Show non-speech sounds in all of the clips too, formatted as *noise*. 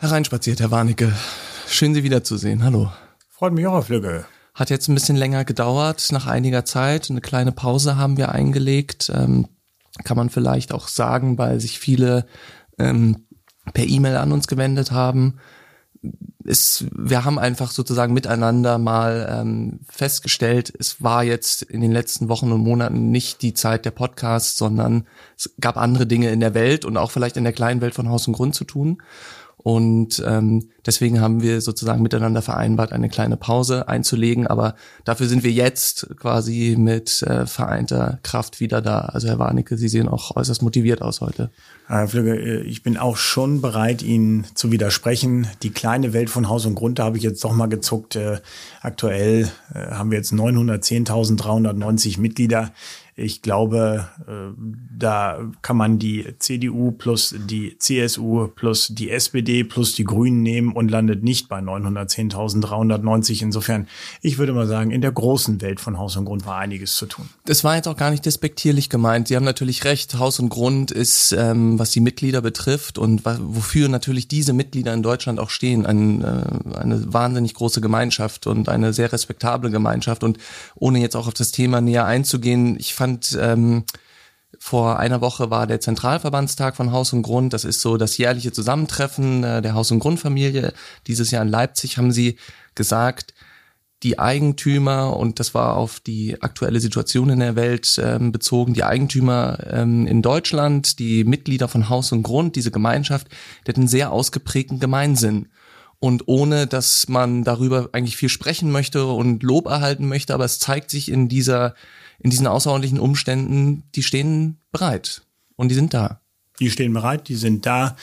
Hereinspaziert, Herr Warnecke. Schön, Sie wiederzusehen. Hallo. Freut mich auch, Herr Flügge. Hat jetzt ein bisschen länger gedauert, nach einiger Zeit. Eine kleine Pause haben wir eingelegt. Ähm, kann man vielleicht auch sagen, weil sich viele ähm, per E-Mail an uns gewendet haben. Es, wir haben einfach sozusagen miteinander mal ähm, festgestellt, es war jetzt in den letzten Wochen und Monaten nicht die Zeit der Podcasts, sondern es gab andere Dinge in der Welt und auch vielleicht in der kleinen Welt von Haus und Grund zu tun. Und ähm, deswegen haben wir sozusagen miteinander vereinbart, eine kleine Pause einzulegen. Aber dafür sind wir jetzt quasi mit äh, vereinter Kraft wieder da. Also Herr Warnecke, Sie sehen auch äußerst motiviert aus heute. Herr Flügge, äh, ich bin auch schon bereit, Ihnen zu widersprechen. Die kleine Welt von Haus und Grund, da habe ich jetzt doch mal gezuckt. Äh, aktuell äh, haben wir jetzt 910.390 Mitglieder. Ich glaube, äh, da kann man die CDU plus die CSU plus die SPD plus die Grünen nehmen und landet nicht bei 910.390. Insofern, ich würde mal sagen, in der großen Welt von Haus und Grund war einiges zu tun. Das war jetzt auch gar nicht despektierlich gemeint. Sie haben natürlich recht. Haus und Grund ist, ähm, was die Mitglieder betrifft und wofür natürlich diese Mitglieder in Deutschland auch stehen, ein, äh, eine wahnsinnig große Gemeinschaft und eine sehr respektable Gemeinschaft. Und ohne jetzt auch auf das Thema näher einzugehen, ich fand, ähm, vor einer Woche war der Zentralverbandstag von Haus und Grund. Das ist so das jährliche Zusammentreffen äh, der Haus- und Grundfamilie. Dieses Jahr in Leipzig haben sie gesagt, die Eigentümer, und das war auf die aktuelle Situation in der Welt ähm, bezogen, die Eigentümer ähm, in Deutschland, die Mitglieder von Haus und Grund, diese Gemeinschaft, die hat einen sehr ausgeprägten Gemeinsinn. Und ohne, dass man darüber eigentlich viel sprechen möchte und Lob erhalten möchte, aber es zeigt sich in dieser in diesen außerordentlichen Umständen, die stehen bereit und die sind da. Die stehen bereit, die sind da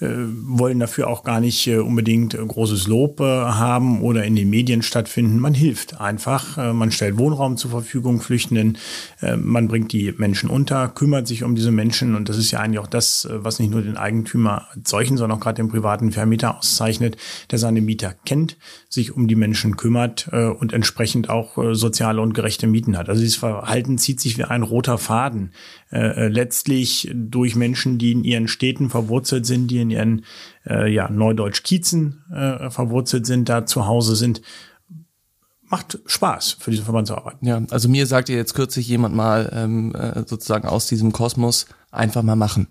wollen dafür auch gar nicht äh, unbedingt äh, großes Lob haben oder in den Medien stattfinden. Man hilft einfach. Man stellt Wohnraum zur Verfügung Flüchtenden. Man bringt die Menschen unter, kümmert sich um diese Menschen. Und das ist ja eigentlich auch das, was nicht nur den Eigentümer als solchen, sondern auch gerade den privaten Vermieter auszeichnet, der seine Mieter kennt, sich um die Menschen kümmert und entsprechend auch soziale und gerechte Mieten hat. Also dieses Verhalten zieht sich wie ein roter Faden. Letztlich durch Menschen, die in ihren Städten verwurzelt sind, die in ihren äh, ja, Neudeutsch-Kiezen äh, verwurzelt sind, da zu Hause sind. Macht Spaß, für diesen Verband zu arbeiten. Ja, also mir sagte jetzt kürzlich jemand mal ähm, äh, sozusagen aus diesem Kosmos, einfach mal machen.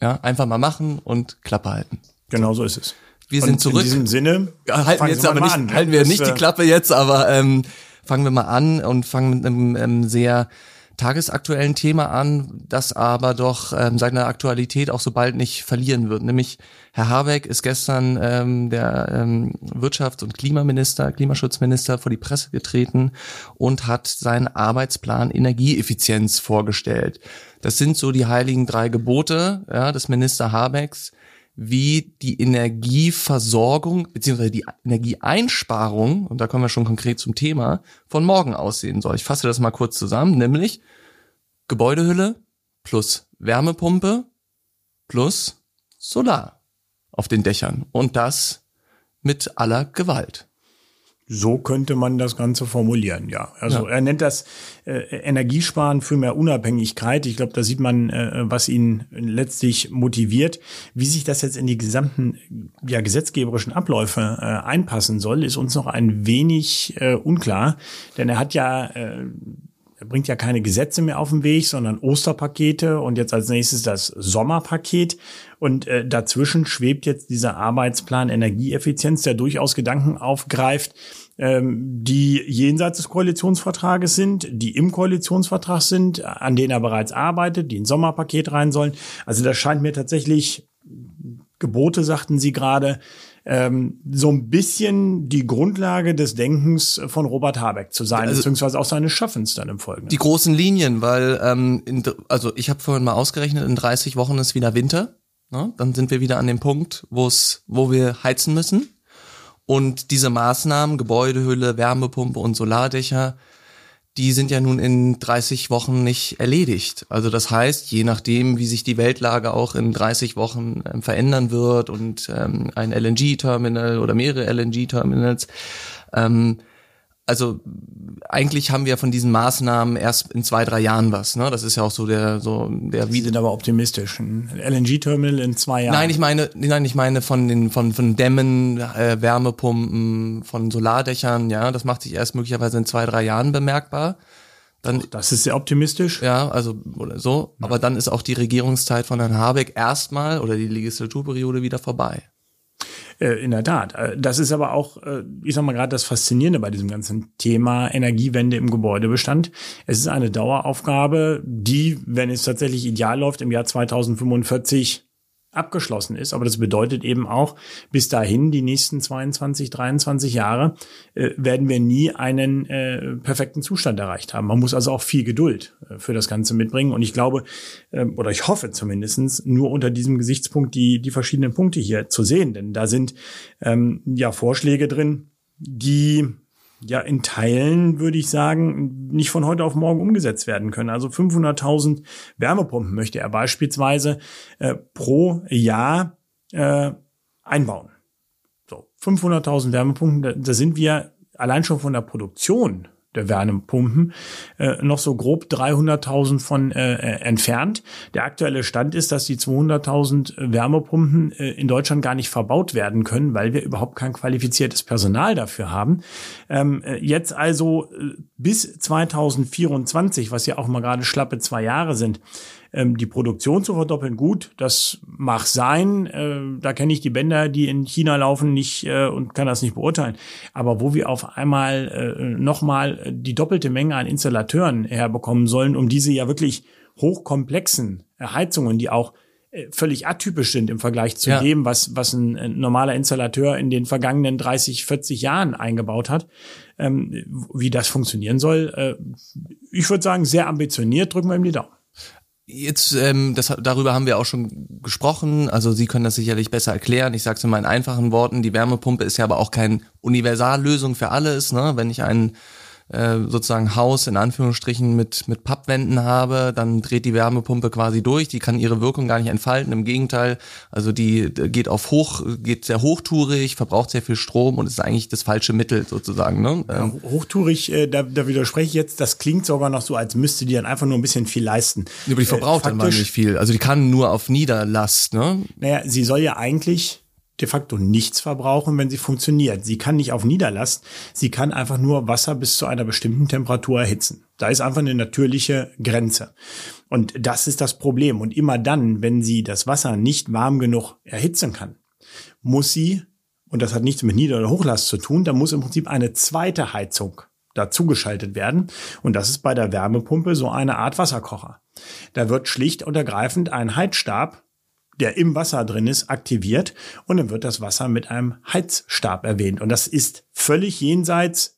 Ja, einfach mal machen und Klappe halten. Genau so ist es. Wir und sind zurück. In diesem Sinne ja, halten wir jetzt aber nicht, an, halten wir das, nicht die äh, Klappe jetzt, aber ähm, fangen wir mal an und fangen mit einem ähm, sehr tagesaktuellen Thema an, das aber doch ähm, seine Aktualität auch so bald nicht verlieren wird. Nämlich Herr Habeck ist gestern ähm, der ähm, Wirtschafts- und Klimaminister, Klimaschutzminister vor die Presse getreten und hat seinen Arbeitsplan Energieeffizienz vorgestellt. Das sind so die heiligen drei Gebote ja, des Minister Habecks wie die Energieversorgung beziehungsweise die Energieeinsparung, und da kommen wir schon konkret zum Thema, von morgen aussehen soll. Ich fasse das mal kurz zusammen, nämlich Gebäudehülle plus Wärmepumpe plus Solar auf den Dächern und das mit aller Gewalt. So könnte man das Ganze formulieren, ja. Also ja. er nennt das äh, Energiesparen für mehr Unabhängigkeit. Ich glaube, da sieht man, äh, was ihn letztlich motiviert. Wie sich das jetzt in die gesamten ja, gesetzgeberischen Abläufe äh, einpassen soll, ist uns noch ein wenig äh, unklar. Denn er hat ja äh, bringt ja keine Gesetze mehr auf den Weg, sondern Osterpakete und jetzt als nächstes das Sommerpaket. Und äh, dazwischen schwebt jetzt dieser Arbeitsplan Energieeffizienz, der durchaus Gedanken aufgreift, ähm, die jenseits des Koalitionsvertrages sind, die im Koalitionsvertrag sind, an denen er bereits arbeitet, die ins Sommerpaket rein sollen. Also das scheint mir tatsächlich Gebote, sagten Sie gerade, ähm, so ein bisschen die Grundlage des Denkens von Robert Habeck zu sein, also, beziehungsweise auch seines Schaffens dann im Folgenden. Die großen Linien, weil, ähm, in, also ich habe vorhin mal ausgerechnet, in 30 Wochen ist wieder Winter. Ne? Dann sind wir wieder an dem Punkt, wo es, wo wir heizen müssen. Und diese Maßnahmen, Gebäudehülle, Wärmepumpe und Solardächer, die sind ja nun in 30 Wochen nicht erledigt. Also das heißt, je nachdem, wie sich die Weltlage auch in 30 Wochen ähm, verändern wird und ähm, ein LNG-Terminal oder mehrere LNG-Terminals ähm, also eigentlich haben wir von diesen Maßnahmen erst in zwei, drei Jahren was. Ne? Das ist ja auch so der, so der. Sie sind aber optimistisch. Ein LNG-Terminal in zwei Jahren. Nein, ich meine, nein, ich meine von den, von, von Dämmen, äh, Wärmepumpen, von Solardächern. Ja, das macht sich erst möglicherweise in zwei, drei Jahren bemerkbar. Dann, Ach, das ist sehr optimistisch. Ja, also oder so. Ja. Aber dann ist auch die Regierungszeit von Herrn Habeck erstmal oder die Legislaturperiode wieder vorbei. Äh, in der Tat. Äh, das ist aber auch, äh, ich sag mal gerade das Faszinierende bei diesem ganzen Thema Energiewende im Gebäudebestand. Es ist eine Daueraufgabe, die, wenn es tatsächlich ideal läuft, im Jahr 2045 abgeschlossen ist. Aber das bedeutet eben auch, bis dahin, die nächsten 22, 23 Jahre, äh, werden wir nie einen äh, perfekten Zustand erreicht haben. Man muss also auch viel Geduld äh, für das Ganze mitbringen. Und ich glaube, äh, oder ich hoffe zumindestens nur unter diesem Gesichtspunkt die, die verschiedenen Punkte hier zu sehen. Denn da sind ähm, ja Vorschläge drin, die ja in Teilen, würde ich sagen, nicht von heute auf morgen umgesetzt werden können. Also 500.000 Wärmepumpen möchte er beispielsweise äh, pro Jahr äh, einbauen. So, 500.000 Wärmepumpen, da, da sind wir allein schon von der Produktion der Wärmepumpen äh, noch so grob 300.000 von äh, äh, entfernt. Der aktuelle Stand ist, dass die 200.000 Wärmepumpen äh, in Deutschland gar nicht verbaut werden können, weil wir überhaupt kein qualifiziertes Personal dafür haben. Ähm, äh, jetzt also äh, bis 2024, was ja auch mal gerade schlappe zwei Jahre sind, ähm, die Produktion zu verdoppeln, gut, das mag sein. Äh, da kenne ich die Bänder, die in China laufen, nicht äh, und kann das nicht beurteilen. Aber wo wir auf einmal äh, nochmal die doppelte Menge an Installateuren herbekommen sollen, um diese ja wirklich hochkomplexen Heizungen, die auch äh, völlig atypisch sind im Vergleich zu ja. dem, was, was ein, ein, normaler Installateur in den vergangenen 30, 40 Jahren eingebaut hat. Ähm, wie das funktionieren soll, äh, ich würde sagen, sehr ambitioniert, drücken wir ihm die Daumen. Jetzt, ähm, das, darüber haben wir auch schon gesprochen. Also Sie können das sicherlich besser erklären. Ich sage es in meinen einfachen Worten. Die Wärmepumpe ist ja aber auch keine Universallösung für alles. Ne? Wenn ich einen äh, sozusagen Haus in Anführungsstrichen mit, mit Pappwänden habe, dann dreht die Wärmepumpe quasi durch, die kann ihre Wirkung gar nicht entfalten. Im Gegenteil, also die geht auf hoch, geht sehr hochtourig, verbraucht sehr viel Strom und ist eigentlich das falsche Mittel sozusagen. Ne? Ja, ähm, hochtourig, äh, da, da widerspreche ich jetzt, das klingt sogar noch so, als müsste die dann einfach nur ein bisschen viel leisten. Aber die verbraucht äh, dann mal nicht viel. Also die kann nur auf Niederlast, ne? Naja, sie soll ja eigentlich de facto nichts verbrauchen, wenn sie funktioniert. Sie kann nicht auf Niederlast, sie kann einfach nur Wasser bis zu einer bestimmten Temperatur erhitzen. Da ist einfach eine natürliche Grenze. Und das ist das Problem. Und immer dann, wenn sie das Wasser nicht warm genug erhitzen kann, muss sie, und das hat nichts mit Nieder- oder Hochlast zu tun, da muss im Prinzip eine zweite Heizung dazugeschaltet werden. Und das ist bei der Wärmepumpe so eine Art Wasserkocher. Da wird schlicht und ergreifend ein Heizstab der im Wasser drin ist, aktiviert und dann wird das Wasser mit einem Heizstab erwähnt. Und das ist völlig jenseits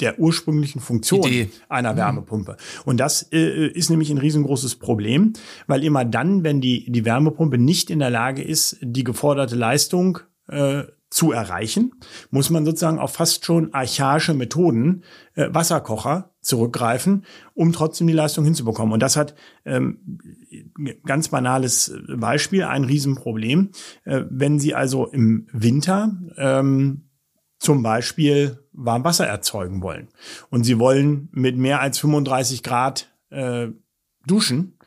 der ursprünglichen Funktion Idee. einer mhm. Wärmepumpe. Und das äh, ist nämlich ein riesengroßes Problem, weil immer dann, wenn die, die Wärmepumpe nicht in der Lage ist, die geforderte Leistung äh, zu erreichen, muss man sozusagen auf fast schon archaische Methoden, äh, Wasserkocher, zurückgreifen, um trotzdem die Leistung hinzubekommen. Und das hat ähm, ganz banales Beispiel, ein Riesenproblem. Äh, wenn Sie also im Winter ähm, zum Beispiel Warmwasser erzeugen wollen und Sie wollen mit mehr als 35 Grad äh, duschen,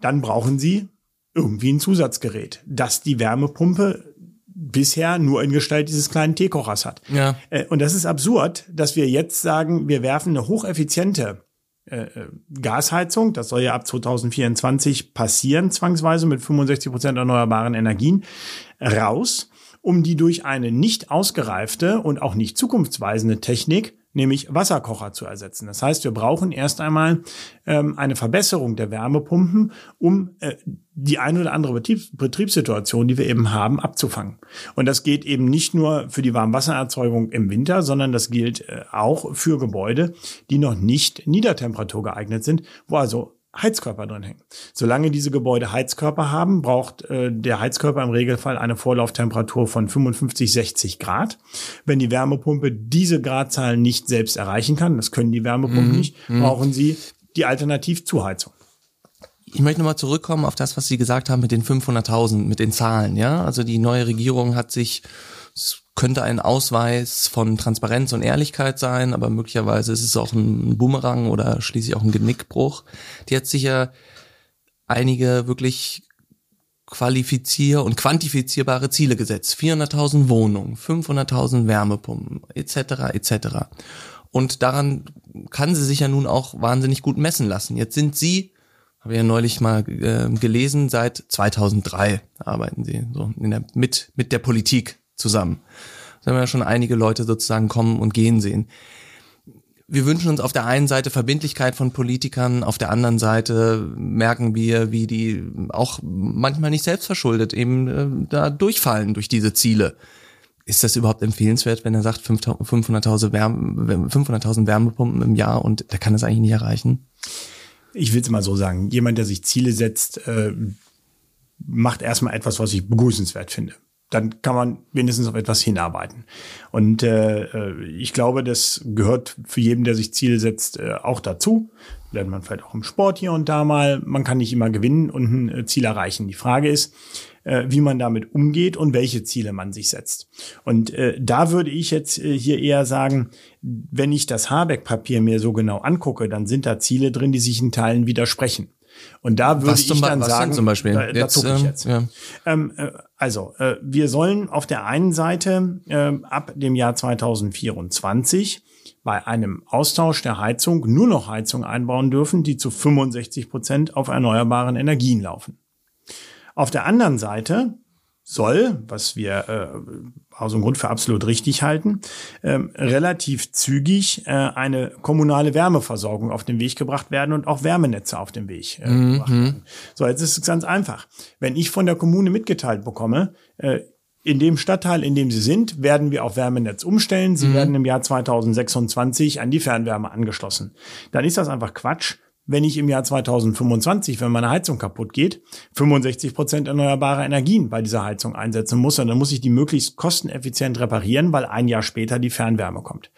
dann brauchen Sie irgendwie ein Zusatzgerät, das die Wärmepumpe bisher nur in Gestalt dieses kleinen Teekochers hat. Ja. Äh, und das ist absurd, dass wir jetzt sagen, wir werfen eine hocheffiziente äh, äh Gasheizung, das soll ja ab 2024 passieren, zwangsweise mit 65 Prozent erneuerbaren Energien, raus, um die durch eine nicht ausgereifte und auch nicht zukunftsweisende Technik nämlich Wasserkocher zu ersetzen. Das heißt, wir brauchen erst einmal ähm, eine Verbesserung der Wärmepumpen, um äh, die eine oder andere Betriebs Betriebssituation, die wir eben haben, abzufangen. Und das geht eben nicht nur für die Warmwassererzeugung im Winter, sondern das gilt äh, auch für Gebäude, die noch nicht Niedertemperatur geeignet sind, wo also Heizkörper drin hängen. Solange diese Gebäude Heizkörper haben, braucht äh, der Heizkörper im Regelfall eine Vorlauftemperatur von 55, 60 Grad. Wenn die Wärmepumpe diese Gradzahlen nicht selbst erreichen kann, das können die Wärmepumpen mhm. nicht, mhm. brauchen sie die Alternativzuheizung. Ich möchte nochmal zurückkommen auf das, was Sie gesagt haben mit den 500.000, mit den Zahlen. Ja, also die neue Regierung hat sich könnte ein Ausweis von Transparenz und Ehrlichkeit sein, aber möglicherweise ist es auch ein Boomerang oder schließlich auch ein Genickbruch. Die hat sicher einige wirklich qualifizier- und quantifizierbare Ziele gesetzt. 400.000 Wohnungen, 500.000 Wärmepumpen, etc., etc. Und daran kann sie sich ja nun auch wahnsinnig gut messen lassen. Jetzt sind sie, habe ich ja neulich mal äh, gelesen, seit 2003 arbeiten sie so in der, mit, mit der Politik zusammen. Da haben wir ja schon einige Leute sozusagen kommen und gehen sehen wir wünschen uns auf der einen Seite Verbindlichkeit von Politikern, auf der anderen Seite merken wir, wie die auch manchmal nicht selbstverschuldet eben äh, da durchfallen durch diese Ziele. Ist das überhaupt empfehlenswert, wenn er sagt 500.000 Wärme, 500 Wärmepumpen im Jahr und der kann das eigentlich nicht erreichen? Ich will es mal so sagen. Jemand, der sich Ziele setzt, äh, macht erstmal etwas, was ich begrüßenswert finde dann kann man wenigstens auf etwas hinarbeiten. Und äh, äh, ich glaube, das gehört für jeden, der sich Ziele setzt, äh, auch dazu. Lernt man vielleicht auch im Sport hier und da mal. Man kann nicht immer gewinnen und ein äh, Ziel erreichen. Die Frage ist, äh, wie man damit umgeht und welche Ziele man sich setzt. Und äh, da würde ich jetzt äh, hier eher sagen, wenn ich das Habeck-Papier mir so genau angucke, dann sind da Ziele drin, die sich in Teilen widersprechen. Und da würde ich dann was sagen, zum Beispiel? da, da jetzt, ich ähm, jetzt. Ja. Ähm, äh, also, äh, wir sollen auf der einen Seite äh, ab dem Jahr 2024 bei einem Austausch der Heizung nur noch Heizung einbauen dürfen, die zu 65 Prozent auf erneuerbaren Energien laufen. Auf der anderen Seite soll, was wir äh, aus dem Grund für absolut richtig halten, ähm, relativ zügig äh, eine kommunale Wärmeversorgung auf den Weg gebracht werden und auch Wärmenetze auf den Weg äh, mhm. gebracht werden. So, jetzt ist es ganz einfach. Wenn ich von der Kommune mitgeteilt bekomme, äh, in dem Stadtteil, in dem Sie sind, werden wir auf Wärmenetz umstellen. Sie mhm. werden im Jahr 2026 an die Fernwärme angeschlossen. Dann ist das einfach Quatsch wenn ich im Jahr 2025, wenn meine Heizung kaputt geht, 65 Prozent erneuerbare Energien bei dieser Heizung einsetzen muss, und dann muss ich die möglichst kosteneffizient reparieren, weil ein Jahr später die Fernwärme kommt.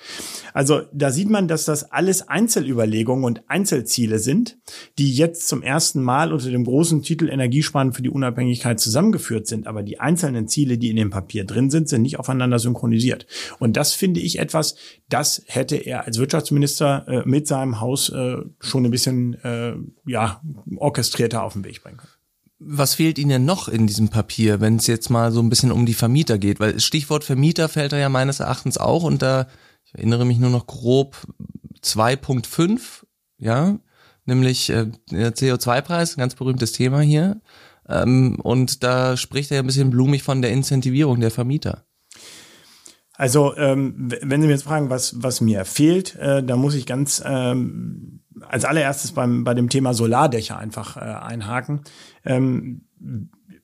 Also da sieht man, dass das alles Einzelüberlegungen und Einzelziele sind, die jetzt zum ersten Mal unter dem großen Titel Energiesparen für die Unabhängigkeit zusammengeführt sind. Aber die einzelnen Ziele, die in dem Papier drin sind, sind nicht aufeinander synchronisiert. Und das finde ich etwas, das hätte er als Wirtschaftsminister äh, mit seinem Haus äh, schon ein bisschen bisschen äh, ja, orchestrierter auf den Weg bringen können. Was fehlt Ihnen noch in diesem Papier, wenn es jetzt mal so ein bisschen um die Vermieter geht? Weil Stichwort Vermieter fällt da ja meines Erachtens auch unter, ich erinnere mich nur noch grob, 2.5, ja, nämlich äh, der CO2-Preis, ganz berühmtes Thema hier. Ähm, und da spricht er ja ein bisschen blumig von der Incentivierung der Vermieter. Also, ähm, wenn Sie mir jetzt fragen, was, was mir fehlt, äh, da muss ich ganz ähm, als allererstes beim, bei dem Thema Solardächer einfach äh, einhaken. Ähm,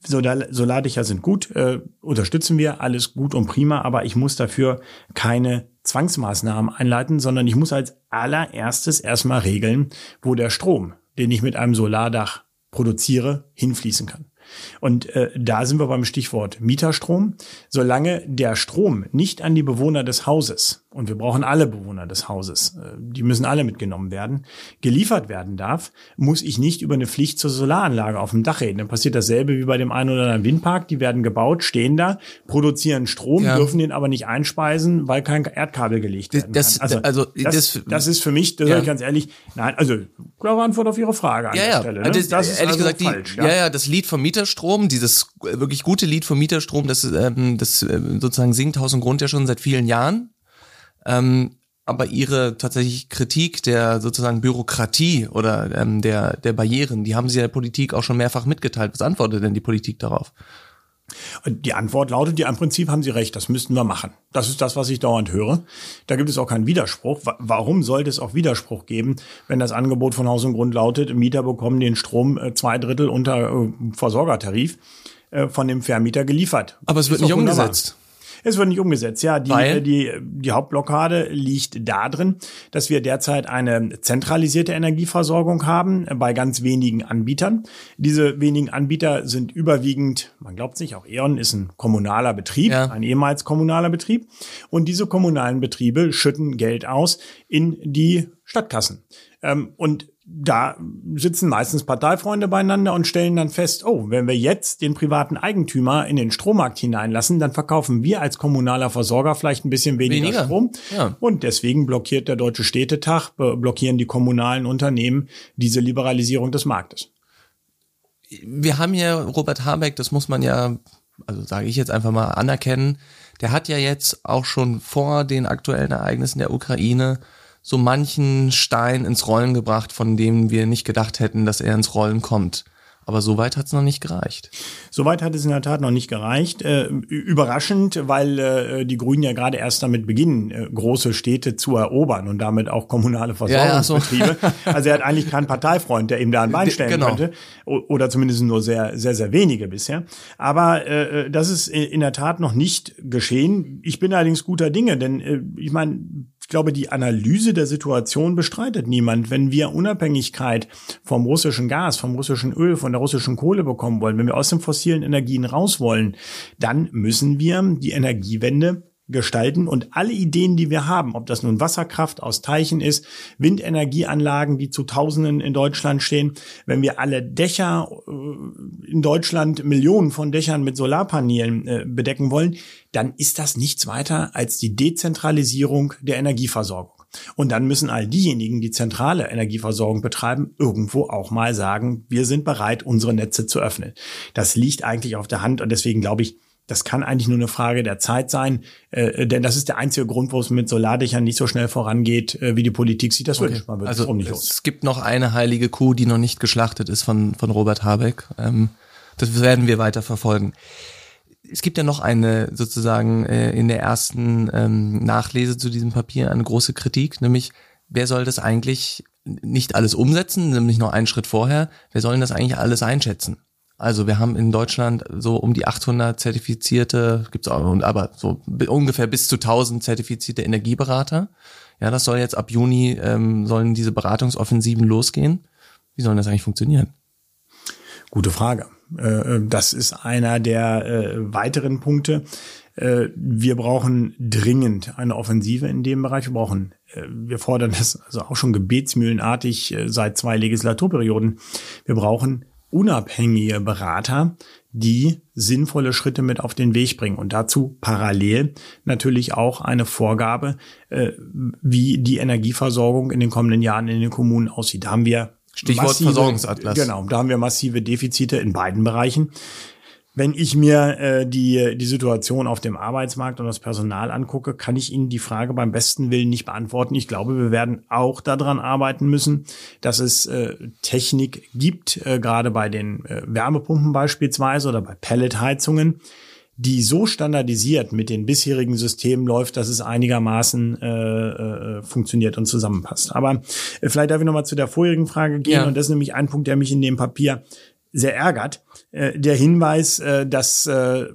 Solardächer sind gut, äh, unterstützen wir, alles gut und prima, aber ich muss dafür keine Zwangsmaßnahmen einleiten, sondern ich muss als allererstes erstmal regeln, wo der Strom, den ich mit einem Solardach produziere, hinfließen kann. Und äh, da sind wir beim Stichwort Mieterstrom. Solange der Strom nicht an die Bewohner des Hauses und wir brauchen alle Bewohner des Hauses, äh, die müssen alle mitgenommen werden, geliefert werden darf, muss ich nicht über eine Pflicht zur Solaranlage auf dem Dach reden. Dann passiert dasselbe wie bei dem einen oder anderen Windpark. Die werden gebaut, stehen da, produzieren Strom, ja. dürfen den aber nicht einspeisen, weil kein Erdkabel gelegt werden das, kann. Also, also das, das, das, ist für mich, das ja. ich ganz ehrlich, nein, also klare Antwort auf Ihre Frage an ja, der Stelle. Ne? Das, das, ist ehrlich also gesagt falsch. Die, ja. ja, das Lied vom Mieterstrom, dieses wirklich gute Lied vom Mieterstrom, das, ähm, das äh, sozusagen singt Haus und Grund ja schon seit vielen Jahren. Ähm, aber ihre tatsächlich Kritik der sozusagen Bürokratie oder ähm, der, der Barrieren, die haben sie der Politik auch schon mehrfach mitgeteilt. Was antwortet denn die Politik darauf? Die Antwort lautet, ja, im Prinzip haben Sie recht, das müssten wir machen. Das ist das, was ich dauernd höre. Da gibt es auch keinen Widerspruch. Warum sollte es auch Widerspruch geben, wenn das Angebot von Haus und Grund lautet, Mieter bekommen den Strom äh, zwei Drittel unter äh, Versorgertarif äh, von dem Vermieter geliefert? Aber es wird nicht umgesetzt. Es wird nicht umgesetzt. Ja, die, Weil? die, die Hauptblockade liegt darin, dass wir derzeit eine zentralisierte Energieversorgung haben bei ganz wenigen Anbietern. Diese wenigen Anbieter sind überwiegend, man glaubt nicht, auch E.ON ist ein kommunaler Betrieb, ja. ein ehemals kommunaler Betrieb. Und diese kommunalen Betriebe schütten Geld aus in die Stadtkassen. Ähm, und da sitzen meistens Parteifreunde beieinander und stellen dann fest, oh, wenn wir jetzt den privaten Eigentümer in den Strommarkt hineinlassen, dann verkaufen wir als kommunaler Versorger vielleicht ein bisschen weniger, weniger. Strom. Ja. Und deswegen blockiert der Deutsche Städtetag, blockieren die kommunalen Unternehmen diese Liberalisierung des Marktes. Wir haben hier Robert Habeck, das muss man ja, also sage ich jetzt einfach mal anerkennen, der hat ja jetzt auch schon vor den aktuellen Ereignissen der Ukraine so manchen Stein ins Rollen gebracht, von dem wir nicht gedacht hätten, dass er ins Rollen kommt. Aber so weit hat es noch nicht gereicht. So weit hat es in der Tat noch nicht gereicht. Äh, überraschend, weil äh, die Grünen ja gerade erst damit beginnen, äh, große Städte zu erobern und damit auch kommunale Versorgungsbetriebe. Ja, ja, so. also er hat eigentlich keinen Parteifreund, der ihm da ein Bein stellen genau. könnte. Oder zumindest nur sehr, sehr, sehr wenige bisher. Aber äh, das ist in der Tat noch nicht geschehen. Ich bin allerdings guter Dinge, denn äh, ich meine, ich glaube, die Analyse der Situation bestreitet niemand. Wenn wir Unabhängigkeit vom russischen Gas, vom russischen Öl, von der russischen Kohle bekommen wollen, wenn wir aus den fossilen Energien raus wollen, dann müssen wir die Energiewende gestalten und alle Ideen, die wir haben, ob das nun Wasserkraft aus Teichen ist, Windenergieanlagen, die zu Tausenden in Deutschland stehen, wenn wir alle Dächer äh, in Deutschland, Millionen von Dächern mit Solarpanelen äh, bedecken wollen, dann ist das nichts weiter als die Dezentralisierung der Energieversorgung. Und dann müssen all diejenigen, die zentrale Energieversorgung betreiben, irgendwo auch mal sagen, wir sind bereit, unsere Netze zu öffnen. Das liegt eigentlich auf der Hand und deswegen glaube ich, das kann eigentlich nur eine Frage der Zeit sein, äh, denn das ist der einzige Grund, wo es mit Solardächern nicht so schnell vorangeht, äh, wie die Politik sich das okay. wünscht. Man also es, es gibt noch eine heilige Kuh, die noch nicht geschlachtet ist von, von Robert Habeck. Ähm, das werden wir weiter verfolgen. Es gibt ja noch eine sozusagen äh, in der ersten ähm, Nachlese zu diesem Papier eine große Kritik, nämlich wer soll das eigentlich nicht alles umsetzen, nämlich noch einen Schritt vorher, wer soll denn das eigentlich alles einschätzen? Also wir haben in Deutschland so um die 800 zertifizierte, gibt's auch, aber so ungefähr bis zu 1000 zertifizierte Energieberater. Ja, das soll jetzt ab Juni, ähm, sollen diese Beratungsoffensiven losgehen. Wie soll das eigentlich funktionieren? Gute Frage. Äh, das ist einer der äh, weiteren Punkte. Äh, wir brauchen dringend eine Offensive in dem Bereich. Wir brauchen, wir fordern das also auch schon gebetsmühlenartig seit zwei Legislaturperioden. Wir brauchen unabhängige Berater, die sinnvolle Schritte mit auf den Weg bringen und dazu parallel natürlich auch eine Vorgabe, äh, wie die Energieversorgung in den kommenden Jahren in den Kommunen aussieht. Da haben wir Stichwort massive, Versorgungsatlas. Genau, da haben wir massive Defizite in beiden Bereichen. Wenn ich mir äh, die, die Situation auf dem Arbeitsmarkt und das Personal angucke, kann ich Ihnen die Frage beim besten Willen nicht beantworten. Ich glaube, wir werden auch daran arbeiten müssen, dass es äh, Technik gibt, äh, gerade bei den äh, Wärmepumpen beispielsweise oder bei Pelletheizungen, die so standardisiert mit den bisherigen Systemen läuft, dass es einigermaßen äh, äh, funktioniert und zusammenpasst. Aber äh, vielleicht darf ich nochmal zu der vorherigen Frage gehen. Ja. Und das ist nämlich ein Punkt, der mich in dem Papier sehr ärgert. Äh, der Hinweis, äh, dass äh,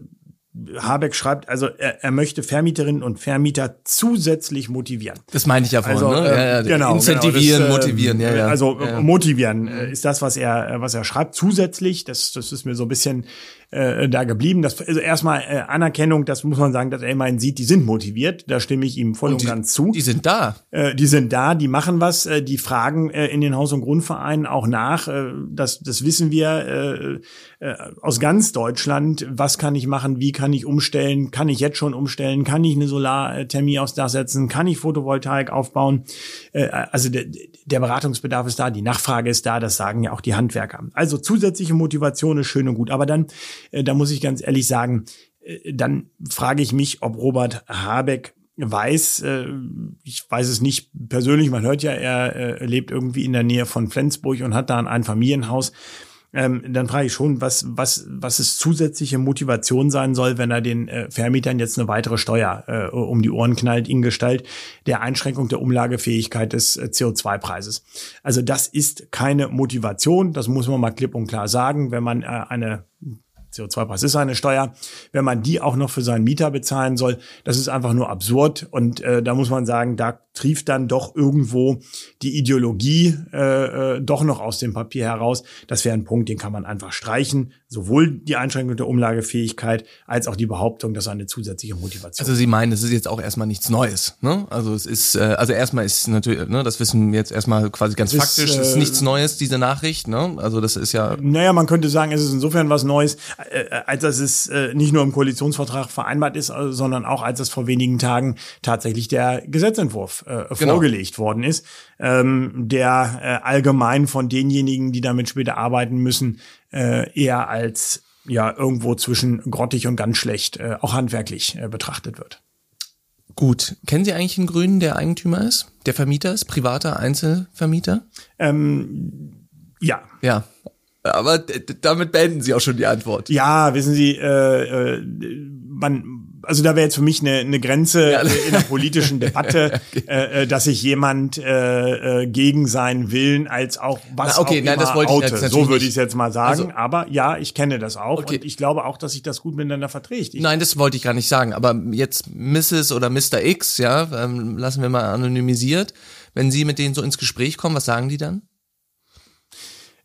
Habeck schreibt, also er, er möchte Vermieterinnen und Vermieter zusätzlich motivieren. Das meine ich ja vorhin, also, ne? Ja, ja, genau, Incentivieren, genau, das, motivieren, ja, ja. Also ja. motivieren äh, ist das, was er, was er schreibt. Zusätzlich, das, das ist mir so ein bisschen äh, da geblieben. Das, also erstmal äh, Anerkennung, das muss man sagen, dass er immerhin sieht, die sind motiviert. Da stimme ich ihm voll und, und ganz zu. Die sind da. Äh, die sind da, die machen was, äh, die fragen äh, in den Haus- und Grundvereinen auch nach. Äh, das, das wissen wir äh, äh, aus ganz Deutschland. Was kann ich machen? Wie kann ich umstellen? Kann ich jetzt schon umstellen? Kann ich eine Solarthermie aufs Dach setzen? Kann ich Photovoltaik aufbauen? Äh, also der, der Beratungsbedarf ist da, die Nachfrage ist da, das sagen ja auch die Handwerker. Also zusätzliche Motivation ist schön und gut, aber dann, äh, da muss ich ganz ehrlich sagen, äh, dann frage ich mich, ob Robert Habeck weiß, äh, ich weiß es nicht persönlich, man hört ja, er lebt irgendwie in der Nähe von Flensburg und hat da ein Einfamilienhaus ähm, dann frage ich schon, was, was, was es zusätzliche Motivation sein soll, wenn er den äh, Vermietern jetzt eine weitere Steuer äh, um die Ohren knallt in Gestalt der Einschränkung der Umlagefähigkeit des äh, CO2-Preises. Also das ist keine Motivation, das muss man mal klipp und klar sagen, wenn man äh, eine CO2-Preis ist eine Steuer. Wenn man die auch noch für seinen Mieter bezahlen soll, das ist einfach nur absurd. Und äh, da muss man sagen, da trieft dann doch irgendwo die Ideologie äh, äh, doch noch aus dem Papier heraus. Das wäre ein Punkt, den kann man einfach streichen. Sowohl die Einschränkung der Umlagefähigkeit als auch die Behauptung, dass eine zusätzliche Motivation. Also Sie meinen, es ist jetzt auch erstmal nichts Neues. Ne? Also es ist, äh, also erstmal ist natürlich, ne, das wissen wir jetzt erstmal quasi ganz es faktisch, ist, äh, ist nichts Neues, diese Nachricht. Ne? Also das ist ja. Naja, man könnte sagen, es ist insofern was Neues, als dass es äh, nicht nur im Koalitionsvertrag vereinbart ist, äh, sondern auch als es vor wenigen Tagen tatsächlich der Gesetzentwurf äh, genau. vorgelegt worden ist, ähm, der äh, allgemein von denjenigen, die damit später arbeiten müssen, äh, eher als ja irgendwo zwischen grottig und ganz schlecht äh, auch handwerklich äh, betrachtet wird. Gut. Kennen Sie eigentlich einen Grünen, der Eigentümer ist? Der Vermieter ist? Privater Einzelvermieter? Ähm, ja. Ja. Aber damit beenden Sie auch schon die Antwort. Ja, wissen Sie, äh, äh, man also da wäre jetzt für mich eine, eine Grenze ja. *laughs* in der politischen Debatte, *laughs* okay. äh, äh, dass sich jemand äh, äh, gegen seinen Willen als auch was Na, okay, auch nein, immer das wollte oute. Ich so würde ich es jetzt mal sagen. Also, aber ja, ich kenne das auch okay. und ich glaube auch, dass sich das gut miteinander verträgt. Ich nein, das wollte ich gar nicht sagen. Aber jetzt Mrs. oder Mr. X, ja, ähm, lassen wir mal anonymisiert. Wenn Sie mit denen so ins Gespräch kommen, was sagen die dann?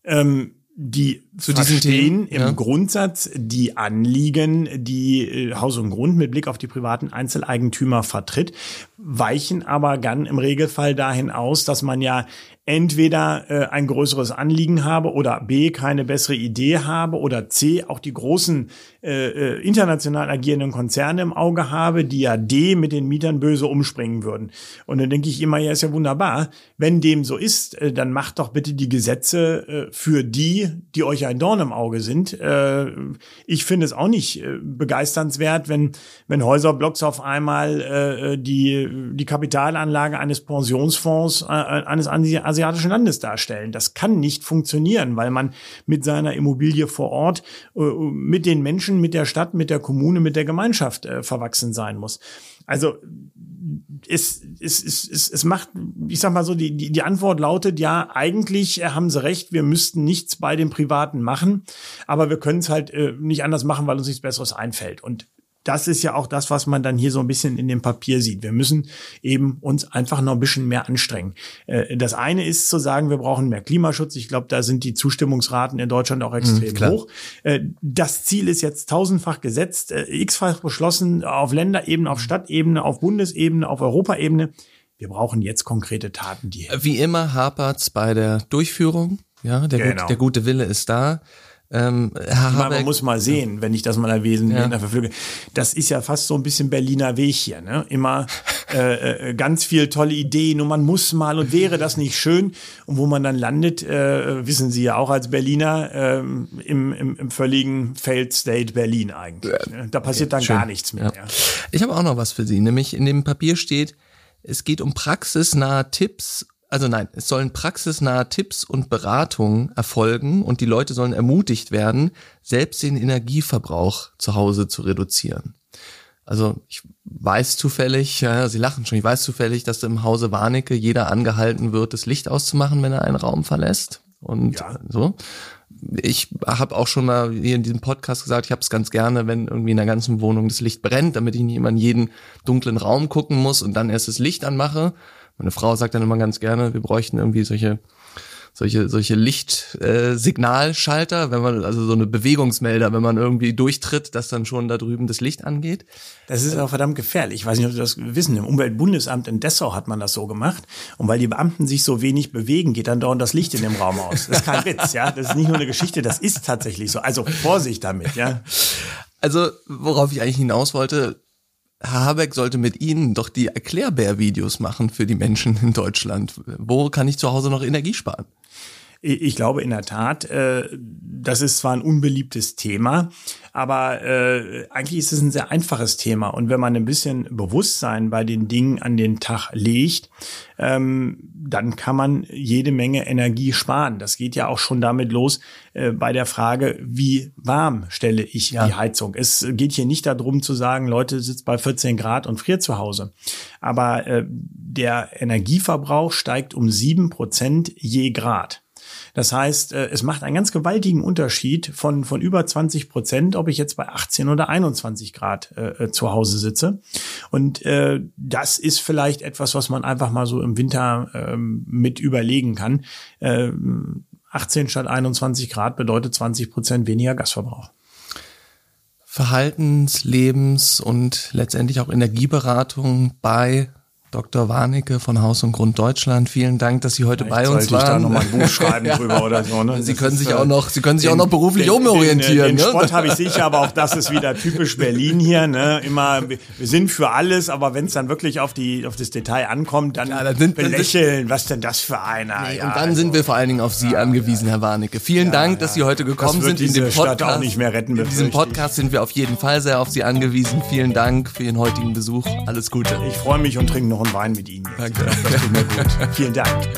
Ähm, die zu verstehen im ja. Grundsatz die Anliegen, die äh, Haus und Grund mit Blick auf die privaten Einzeleigentümer vertritt, weichen aber dann im Regelfall dahin aus, dass man ja entweder äh, ein größeres Anliegen habe oder B keine bessere Idee habe oder C auch die großen äh, äh, international agierenden Konzerne im Auge habe, die ja D mit den Mietern böse umspringen würden. Und dann denke ich immer, ja, ist ja wunderbar. Wenn dem so ist, äh, dann macht doch bitte die Gesetze äh, für die, die euch ein Dorn im Auge sind. Äh, ich finde es auch nicht äh, begeisternswert, wenn, wenn Häuserblocks auf einmal äh, die, die Kapitalanlage eines Pensionsfonds, äh, eines asiatischen Landes darstellen. Das kann nicht funktionieren, weil man mit seiner Immobilie vor Ort äh, mit den Menschen, mit der Stadt, mit der Kommune, mit der Gemeinschaft äh, verwachsen sein muss. Also es, es, es, es, es macht, ich sag mal so, die, die, die Antwort lautet ja, eigentlich haben sie recht, wir müssten nichts bei den Privaten machen, aber wir können es halt äh, nicht anders machen, weil uns nichts Besseres einfällt. Und das ist ja auch das, was man dann hier so ein bisschen in dem Papier sieht. Wir müssen eben uns einfach noch ein bisschen mehr anstrengen. Äh, das eine ist zu sagen, wir brauchen mehr Klimaschutz. Ich glaube, da sind die Zustimmungsraten in Deutschland auch extrem mhm, hoch. Äh, das Ziel ist jetzt tausendfach gesetzt, äh, x-fach beschlossen auf Länderebene, auf Stadtebene, auf Bundesebene, auf Europaebene. Wir brauchen jetzt konkrete Taten, die. Wie immer hapert's bei der Durchführung. Ja, der, genau. gut, der gute Wille ist da. Ähm, Herr Habeck, man muss mal sehen, wenn ich das mal erwähnen ja. verfüge. Das ist ja fast so ein bisschen Berliner Weg hier. Ne? Immer äh, äh, ganz viel tolle Ideen und man muss mal und wäre das nicht schön. Und wo man dann landet, äh, wissen Sie ja auch als Berliner, äh, im, im, im völligen Failed State Berlin eigentlich. Ne? Da passiert okay, dann schön. gar nichts mehr. Ja. Ich habe auch noch was für Sie, nämlich in dem Papier steht, es geht um praxisnahe Tipps also nein, es sollen praxisnahe Tipps und Beratungen erfolgen und die Leute sollen ermutigt werden, selbst den Energieverbrauch zu Hause zu reduzieren. Also ich weiß zufällig, ja, Sie lachen schon, ich weiß zufällig, dass im Hause Warnecke jeder angehalten wird, das Licht auszumachen, wenn er einen Raum verlässt. Und ja. so. Ich habe auch schon mal hier in diesem Podcast gesagt, ich habe es ganz gerne, wenn irgendwie in der ganzen Wohnung das Licht brennt, damit ich nicht immer in jeden dunklen Raum gucken muss und dann erst das Licht anmache. Meine Frau sagt dann immer ganz gerne, wir bräuchten irgendwie solche solche solche Lichtsignalschalter, äh, wenn man also so eine Bewegungsmelder, wenn man irgendwie durchtritt, dass dann schon da drüben das Licht angeht. Das ist auch verdammt gefährlich. Ich weiß nicht, ob Sie das wissen. Im Umweltbundesamt in Dessau hat man das so gemacht. Und weil die Beamten sich so wenig bewegen, geht dann dauernd das Licht in dem Raum aus. Das ist kein Witz, ja. Das ist nicht nur eine Geschichte, das ist tatsächlich so. Also Vorsicht damit, ja. Also, worauf ich eigentlich hinaus wollte, Herr Habeck sollte mit Ihnen doch die Erklärbär-Videos machen für die Menschen in Deutschland. Wo kann ich zu Hause noch Energie sparen? Ich glaube in der Tat, äh, das ist zwar ein unbeliebtes Thema, aber äh, eigentlich ist es ein sehr einfaches Thema. Und wenn man ein bisschen Bewusstsein bei den Dingen an den Tag legt, ähm, dann kann man jede Menge Energie sparen. Das geht ja auch schon damit los äh, bei der Frage, wie warm stelle ich ja. die Heizung. Es geht hier nicht darum zu sagen, Leute sitzt bei 14 Grad und friert zu Hause. Aber äh, der Energieverbrauch steigt um sieben Prozent je Grad. Das heißt, äh, es macht einen ganz gewaltigen Unterschied von, von über 20 Prozent, ob ich jetzt bei 18 oder 21 Grad äh, äh, zu Hause sitze. Und äh, das ist vielleicht etwas, was man einfach mal so im Winter ähm, mit überlegen kann. Äh, 18 statt 21 Grad bedeutet 20 Prozent weniger Gasverbrauch. Verhaltens-, Lebens- und letztendlich auch Energieberatung bei Dr. Warnecke von Haus und Grund Deutschland. Vielen Dank, dass Sie heute Vielleicht bei uns waren. Ich da noch mal ein Buch *laughs* schreiben ja. drüber oder so. Ne? Sie das können sich auch noch, Sie können sich den, auch noch beruflich den, umorientieren. Den, den, ne? Sport habe ich sicher, aber auch das ist wieder typisch Berlin hier. Ne? Immer, wir sind für alles, aber wenn es dann wirklich auf die, auf das Detail ankommt, dann, ja, dann sind, belächeln. was denn das für einer? Nee, ja, und dann also, sind wir vor allen Dingen auf Sie angewiesen, Herr Warnecke. Vielen Dank, dass Sie heute gekommen sind. in dem Podcast auch nicht mehr retten. In diesem Podcast sind wir auf jeden Fall sehr auf Sie angewiesen. Vielen Dank für Ihren heutigen Besuch. Alles Gute. Ich freue mich und trinke noch einen Wein mit Ihnen. Danke. Das tut mir gut. Vielen Dank.